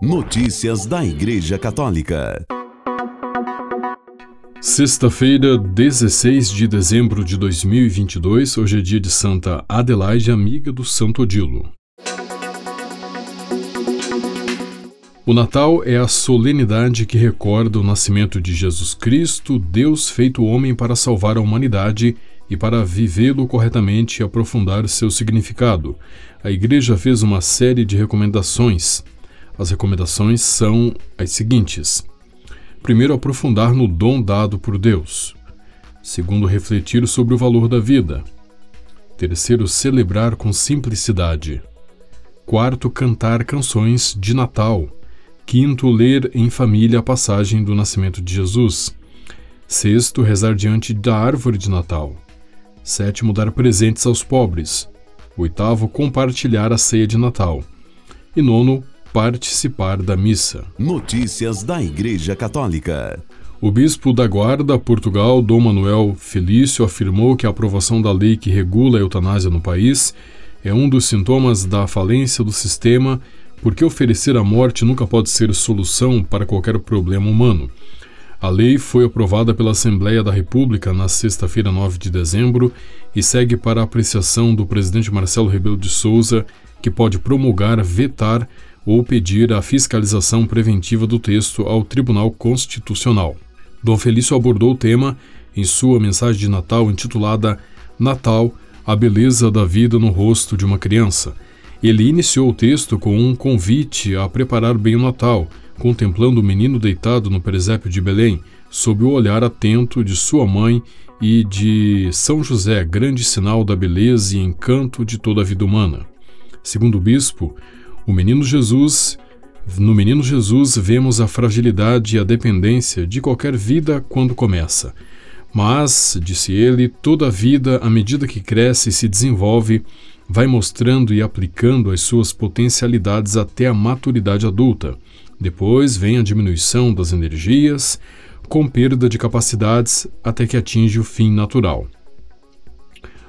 Notícias da Igreja Católica. Sexta-feira, 16 de dezembro de 2022, hoje é dia de Santa Adelaide, amiga do Santo Odilo. O Natal é a solenidade que recorda o nascimento de Jesus Cristo, Deus feito homem para salvar a humanidade e para vivê-lo corretamente e aprofundar seu significado. A Igreja fez uma série de recomendações as recomendações são as seguintes: primeiro, aprofundar no dom dado por Deus. Segundo, refletir sobre o valor da vida. Terceiro, celebrar com simplicidade. Quarto, cantar canções de Natal. Quinto, ler em família a passagem do nascimento de Jesus. Sexto, rezar diante da árvore de Natal. Sétimo, dar presentes aos pobres. Oitavo, compartilhar a ceia de Natal. E nono, participar da missa. Notícias da Igreja Católica. O bispo da Guarda, Portugal, Dom Manuel Felício, afirmou que a aprovação da lei que regula a eutanásia no país é um dos sintomas da falência do sistema, porque oferecer a morte nunca pode ser solução para qualquer problema humano. A lei foi aprovada pela Assembleia da República na sexta-feira, 9 de dezembro, e segue para a apreciação do presidente Marcelo Rebelo de Souza, que pode promulgar, vetar ou pedir a fiscalização preventiva do texto ao Tribunal Constitucional. Dom Felício abordou o tema em sua mensagem de Natal intitulada Natal, a beleza da vida no rosto de uma criança. Ele iniciou o texto com um convite a preparar bem o Natal, contemplando o menino deitado no presépio de Belém, sob o olhar atento de sua mãe e de São José, grande sinal da beleza e encanto de toda a vida humana. Segundo o bispo, o menino Jesus, no menino Jesus vemos a fragilidade e a dependência de qualquer vida quando começa. Mas, disse ele, toda vida, à medida que cresce e se desenvolve, vai mostrando e aplicando as suas potencialidades até a maturidade adulta. Depois vem a diminuição das energias, com perda de capacidades até que atinge o fim natural.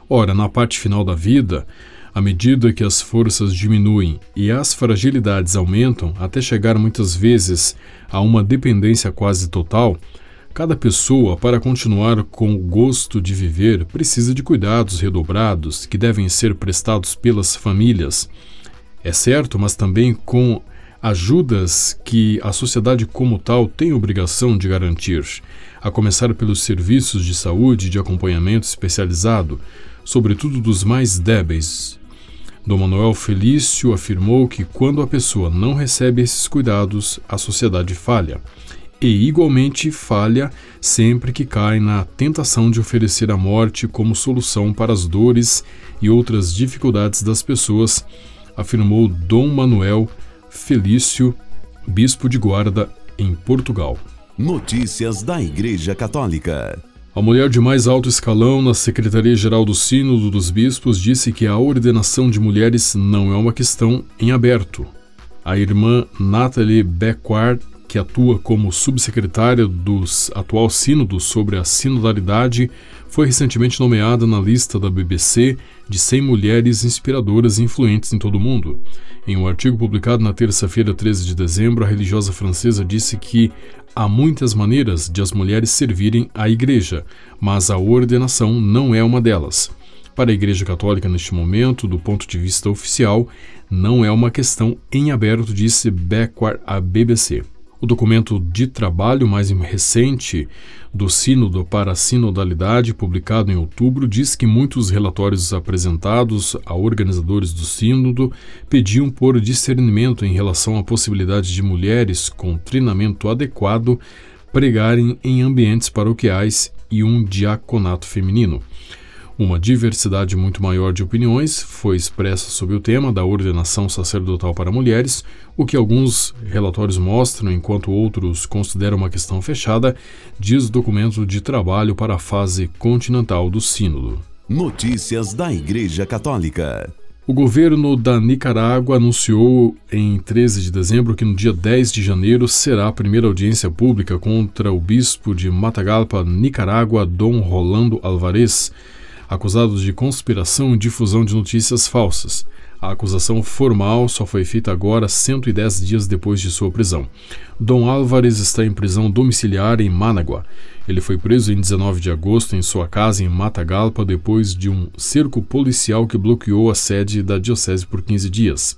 Ora, na parte final da vida, à medida que as forças diminuem e as fragilidades aumentam, até chegar muitas vezes a uma dependência quase total, cada pessoa, para continuar com o gosto de viver, precisa de cuidados redobrados que devem ser prestados pelas famílias. É certo, mas também com ajudas que a sociedade como tal tem obrigação de garantir, a começar pelos serviços de saúde e de acompanhamento especializado, sobretudo dos mais débeis, Dom Manuel Felício afirmou que quando a pessoa não recebe esses cuidados, a sociedade falha. E igualmente falha sempre que cai na tentação de oferecer a morte como solução para as dores e outras dificuldades das pessoas, afirmou Dom Manuel Felício, bispo de Guarda, em Portugal. Notícias da Igreja Católica. A mulher de mais alto escalão na Secretaria-Geral do Sínodo dos Bispos disse que a ordenação de mulheres não é uma questão em aberto. A irmã Natalie Beckward, que atua como subsecretária do atual Sínodo sobre a sinodalidade, foi recentemente nomeada na lista da BBC de 100 mulheres inspiradoras e influentes em todo o mundo. Em um artigo publicado na terça-feira, 13 de dezembro, a religiosa francesa disse que há muitas maneiras de as mulheres servirem à Igreja, mas a ordenação não é uma delas. Para a Igreja Católica, neste momento, do ponto de vista oficial, não é uma questão em aberto, disse Beckwar à BBC. O documento de trabalho mais recente do Sínodo para a Sinodalidade, publicado em outubro, diz que muitos relatórios apresentados a organizadores do Sínodo pediam por discernimento em relação à possibilidade de mulheres com treinamento adequado pregarem em ambientes paroquiais e um diaconato feminino. Uma diversidade muito maior de opiniões foi expressa sobre o tema da ordenação sacerdotal para mulheres, o que alguns relatórios mostram, enquanto outros consideram uma questão fechada, diz documento de trabalho para a fase continental do Sínodo. Notícias da Igreja Católica. O governo da Nicarágua anunciou em 13 de dezembro que no dia 10 de janeiro será a primeira audiência pública contra o bispo de Matagalpa, Nicarágua, Dom Rolando Alvarez acusado de conspiração e difusão de notícias falsas. A acusação formal só foi feita agora, 110 dias depois de sua prisão. Dom Álvares está em prisão domiciliar em Managua. Ele foi preso em 19 de agosto em sua casa em Matagalpa depois de um cerco policial que bloqueou a sede da diocese por 15 dias.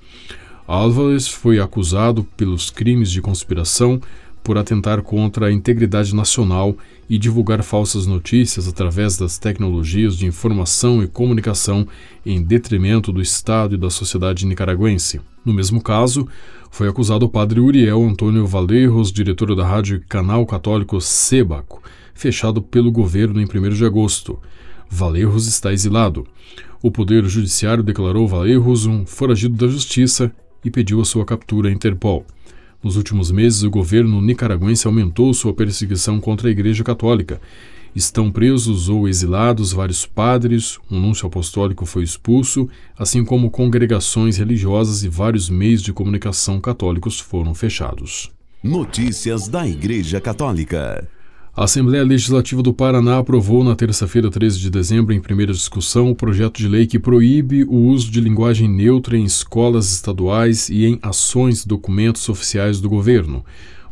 Álvares foi acusado pelos crimes de conspiração por atentar contra a integridade nacional e divulgar falsas notícias através das tecnologias de informação e comunicação em detrimento do Estado e da sociedade nicaragüense. No mesmo caso, foi acusado o padre Uriel Antônio Valerros, diretor da rádio Canal Católico Sebaco, fechado pelo governo em 1 de agosto. Valerros está exilado. O Poder Judiciário declarou Valerros um foragido da justiça e pediu a sua captura à Interpol. Nos últimos meses, o governo nicaragüense aumentou sua perseguição contra a Igreja Católica. Estão presos ou exilados vários padres, um núncio apostólico foi expulso, assim como congregações religiosas e vários meios de comunicação católicos foram fechados. Notícias da Igreja Católica. A Assembleia Legislativa do Paraná aprovou na terça-feira, 13 de dezembro, em primeira discussão, o projeto de lei que proíbe o uso de linguagem neutra em escolas estaduais e em ações e documentos oficiais do governo.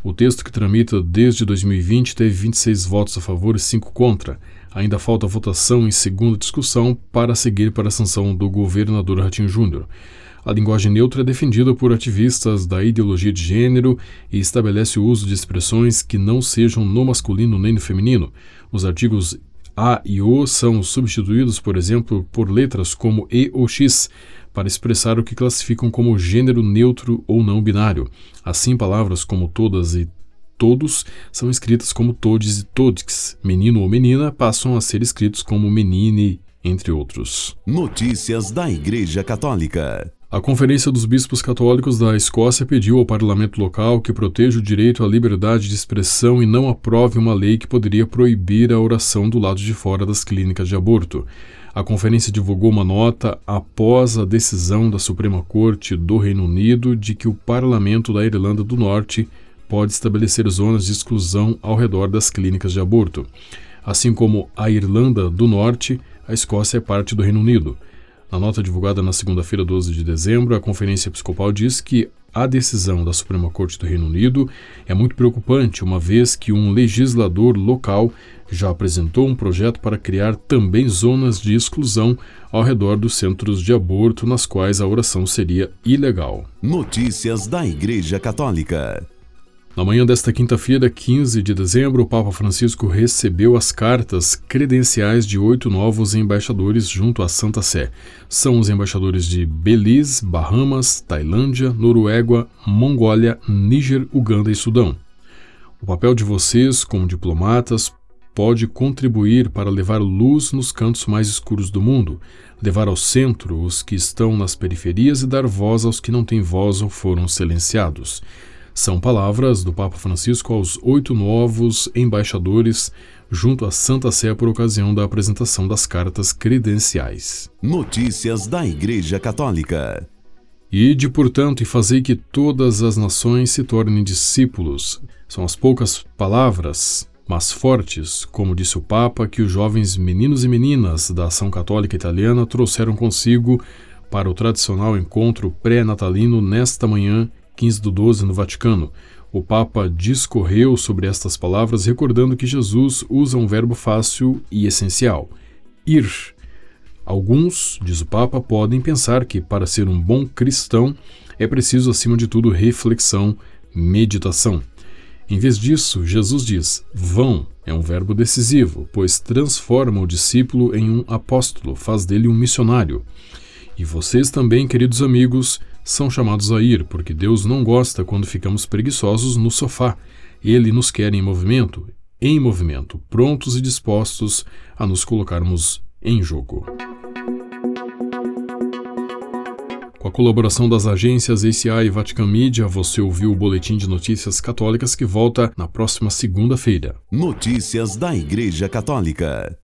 O texto que tramita desde 2020 teve 26 votos a favor e 5 contra. Ainda falta votação em segunda discussão para seguir para a sanção do governador Ratinho Júnior. A linguagem neutra é defendida por ativistas da ideologia de gênero e estabelece o uso de expressões que não sejam no masculino nem no feminino. Os artigos a e o são substituídos, por exemplo, por letras como e ou x, para expressar o que classificam como gênero neutro ou não binário. Assim, palavras como todas e todos são escritas como todes e todix. Menino ou menina passam a ser escritos como menine, entre outros. Notícias da Igreja Católica. A Conferência dos Bispos Católicos da Escócia pediu ao parlamento local que proteja o direito à liberdade de expressão e não aprove uma lei que poderia proibir a oração do lado de fora das clínicas de aborto. A conferência divulgou uma nota após a decisão da Suprema Corte do Reino Unido de que o parlamento da Irlanda do Norte pode estabelecer zonas de exclusão ao redor das clínicas de aborto. Assim como a Irlanda do Norte, a Escócia é parte do Reino Unido. Na nota divulgada na segunda-feira, 12 de dezembro, a Conferência Episcopal diz que a decisão da Suprema Corte do Reino Unido é muito preocupante, uma vez que um legislador local já apresentou um projeto para criar também zonas de exclusão ao redor dos centros de aborto, nas quais a oração seria ilegal. Notícias da Igreja Católica. Na manhã desta quinta-feira, 15 de dezembro, o Papa Francisco recebeu as cartas credenciais de oito novos embaixadores junto à Santa Sé. São os embaixadores de Belize, Bahamas, Tailândia, Noruega, Mongólia, Níger, Uganda e Sudão. O papel de vocês, como diplomatas, pode contribuir para levar luz nos cantos mais escuros do mundo, levar ao centro os que estão nas periferias e dar voz aos que não têm voz ou foram silenciados. São palavras do Papa Francisco aos oito novos embaixadores junto à Santa Sé por ocasião da apresentação das cartas credenciais. Notícias da Igreja Católica. Ide, portanto, e fazei que todas as nações se tornem discípulos. São as poucas palavras, mas fortes, como disse o Papa, que os jovens meninos e meninas da ação católica italiana trouxeram consigo para o tradicional encontro pré-natalino nesta manhã 15 do 12 no Vaticano, o Papa discorreu sobre estas palavras, recordando que Jesus usa um verbo fácil e essencial: ir. Alguns, diz o Papa, podem pensar que para ser um bom cristão é preciso, acima de tudo, reflexão, meditação. Em vez disso, Jesus diz: vão é um verbo decisivo, pois transforma o discípulo em um apóstolo, faz dele um missionário. E vocês também, queridos amigos, são chamados a ir, porque Deus não gosta quando ficamos preguiçosos no sofá. Ele nos quer em movimento, em movimento, prontos e dispostos a nos colocarmos em jogo. Com a colaboração das agências ACI e Vatican Media, você ouviu o Boletim de Notícias Católicas que volta na próxima segunda-feira. Notícias da Igreja Católica.